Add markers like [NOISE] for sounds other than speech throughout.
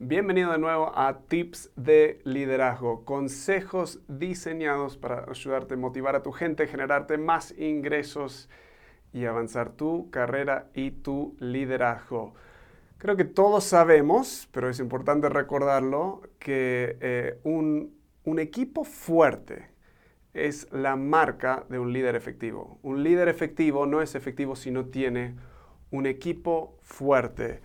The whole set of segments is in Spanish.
Bienvenido de nuevo a Tips de Liderazgo, consejos diseñados para ayudarte a motivar a tu gente, generarte más ingresos y avanzar tu carrera y tu liderazgo. Creo que todos sabemos, pero es importante recordarlo, que eh, un, un equipo fuerte es la marca de un líder efectivo. Un líder efectivo no es efectivo si no tiene un equipo fuerte.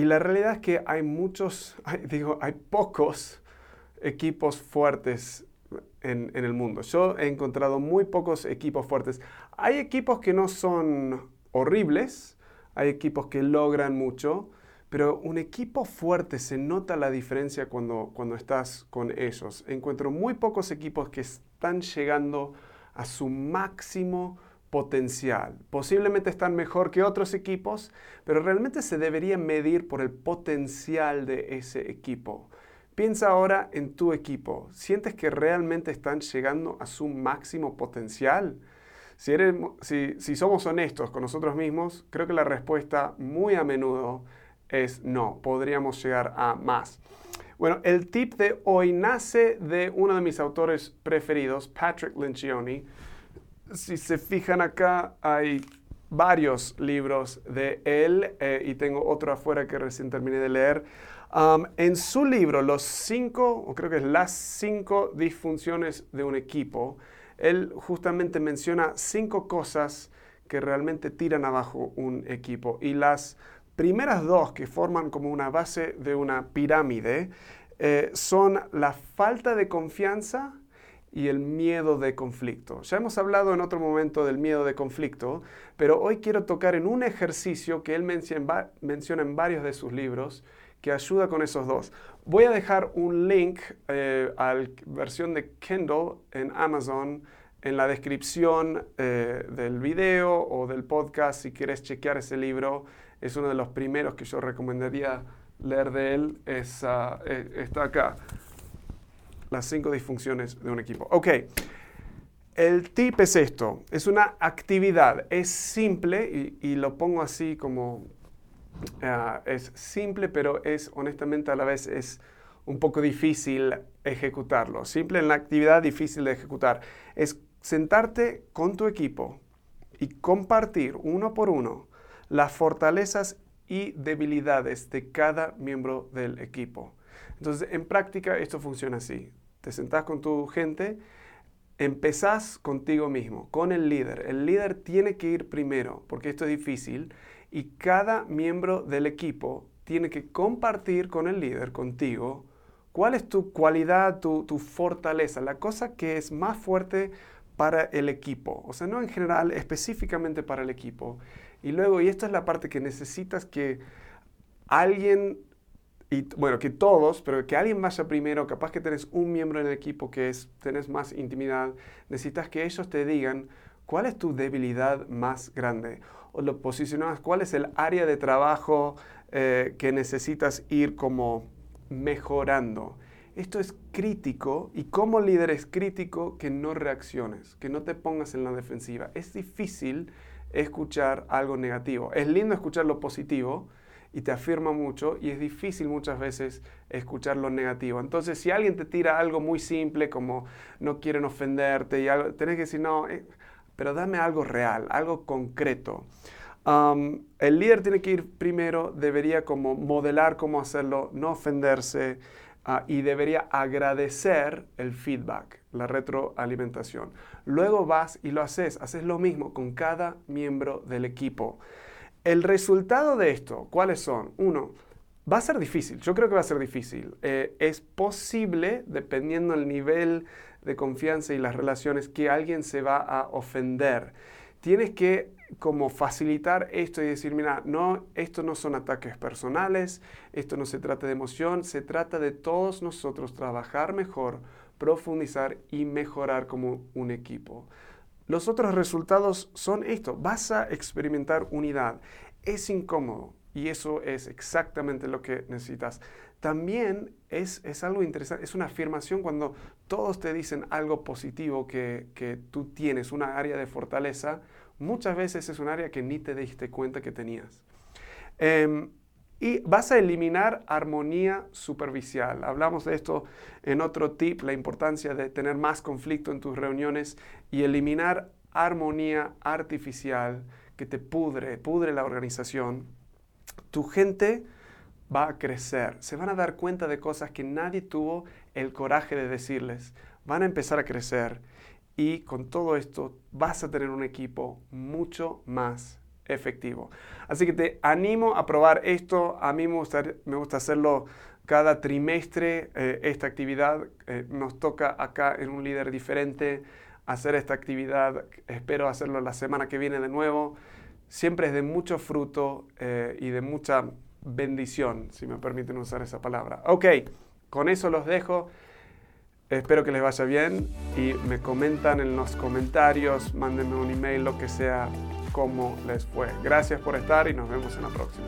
Y la realidad es que hay muchos, [LAUGHS] digo, hay pocos equipos fuertes en, en, el mundo. Yo he encontrado muy pocos equipos fuertes. Hay equipos que no son horribles, hay equipos que logran mucho, pero un equipo fuerte se nota la diferencia cuando, cuando estás con ellos. Encuentro muy pocos equipos que están llegando a su máximo potencial. Posiblemente están mejor que otros equipos, pero realmente se debería medir por el potencial de ese equipo. Piensa ahora en tu equipo. ¿Sientes que realmente están llegando a su máximo potencial? Si, si, somos honestos con nosotros mismos, creo que la respuesta muy a menudo es no, podríamos llegar a más. Bueno, el tip de hoy nace de uno de mis autores preferidos, Patrick Lencioni, si se fijan acá, hay varios libros de él eh, y tengo otro afuera que recién terminé de leer. Um, en su libro, Los cinco, o creo que es las cinco disfunciones de un equipo, él justamente menciona cinco cosas que realmente tiran abajo un equipo. Y las primeras dos que forman como una base de una pirámide eh, son la falta de confianza y el miedo de conflicto. Ya hemos hablado en otro momento del miedo de conflicto, pero hoy quiero tocar en un ejercicio que él menciona en varios de sus libros que ayuda con esos dos. Voy a dejar un link eh, a la versión de Kindle en Amazon en la descripción eh, del video o del podcast si quieres chequear ese libro. Es uno de los primeros que yo recomendaría leer de él. Es, eh, está acá las cinco disfunciones de un equipo. Ok, el tip es esto, es una actividad, es simple y, lo pongo así como, ah, es simple, pero es honestamente a la vez es un poco difícil ejecutarlo. Simple en la actividad, difícil de ejecutar. Es sentarte con tu equipo y compartir uno por uno las fortalezas y debilidades de cada miembro del equipo. Entonces, en práctica esto funciona así te sentás con tu gente, empezás contigo mismo, con el líder. El líder tiene que ir primero, porque esto es difícil, y cada miembro del equipo tiene que compartir con el líder, contigo, cuál es tu cualidad, tu, fortaleza, la cosa que es más fuerte para el equipo. O sea, no en general, específicamente para el equipo. Y luego, y esta es la parte que necesitas que alguien y bueno, que todos, pero que alguien vaya primero, capaz que tenés un miembro en el equipo que es, tenés más intimidad, necesitas que ellos te digan cuál es tu debilidad más grande o lo posicionas, cuál es el área de trabajo eh, que necesitas ir como mejorando. Esto es crítico y como líder es crítico que no reacciones, que no te pongas en la defensiva. Es difícil escuchar algo negativo. Es lindo escuchar lo positivo, y te afirma mucho y es difícil muchas veces escuchar lo negativo. Entonces, si alguien te tira algo muy simple como no quieren ofenderte y algo, tenés que decir, no, eh, pero dame algo real, algo concreto. el líder tiene que ir primero, debería como modelar cómo hacerlo, no ofenderse ah, y debería agradecer el feedback, la retroalimentación. Luego vas y lo haces, haces lo mismo con cada miembro del equipo. El resultado de esto, ¿cuáles son? Uno, va a ser difícil, yo creo que va a ser difícil. Eh, es posible, dependiendo del nivel de confianza y las relaciones, que alguien se va a ofender. Tienes que como facilitar esto y decir, mira, no, esto no son ataques personales, esto no se trata de emoción, se trata de todos nosotros trabajar mejor, profundizar y mejorar como un equipo. Los otros resultados son esto, vas a experimentar unidad. Es incómodo y eso es exactamente lo que necesitas. También es, algo interesante, es una afirmación cuando todos te dicen algo positivo que, tú tienes, una área de fortaleza, muchas veces es un área que ni te diste cuenta que tenías. Em, y vas a eliminar armonía superficial. Hablamos de esto en otro tip, la importancia de tener más conflicto en tus reuniones y eliminar armonía artificial que te pudre, pudre la organización. Tu gente va a crecer, se van a dar cuenta de cosas que nadie tuvo el coraje de decirles, van a empezar a crecer y con todo esto vas a tener un equipo mucho más efectivo. Así que te animo a probar esto. A mí me gusta, me gusta hacerlo cada trimestre, eh, esta actividad. Eh, nos toca acá en un líder diferente hacer esta actividad. Espero hacerlo la semana que viene de nuevo. Siempre es de mucho fruto eh, y de mucha bendición, si me permiten usar esa palabra. Ok, con eso los dejo. Espero que les vaya bien y me comentan en los comentarios, mándenme un email, lo que sea cómo les fue. Gracias por estar y nos vemos en la próxima.